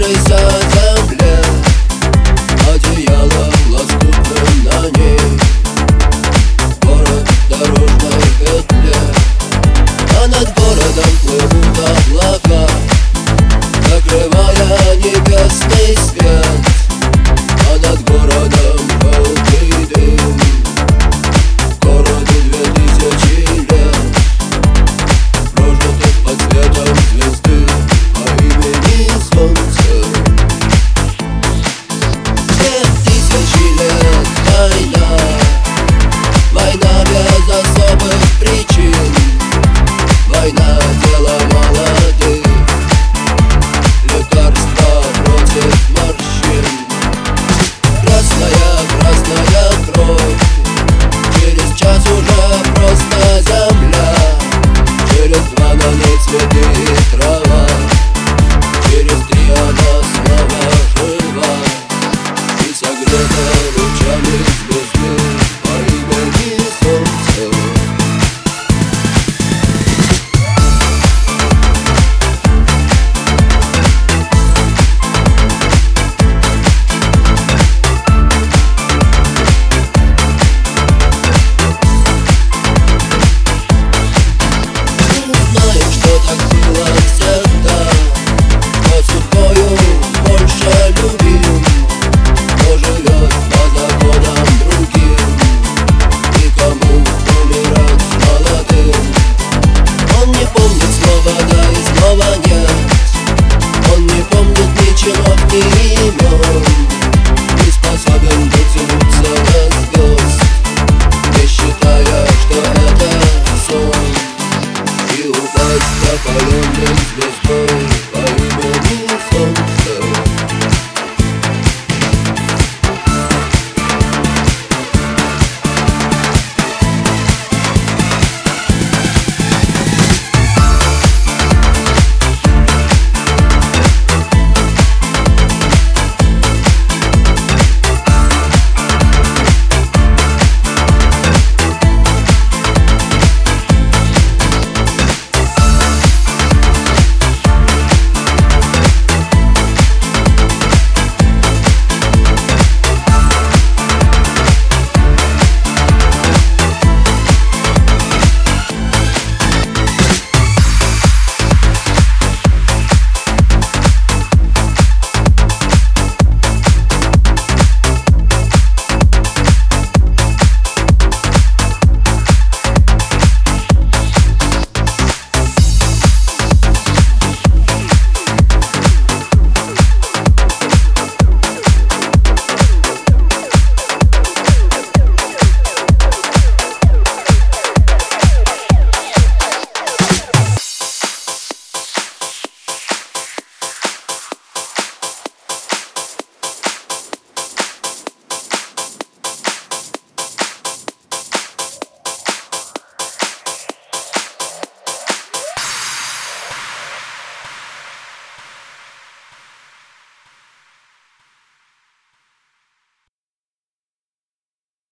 treasure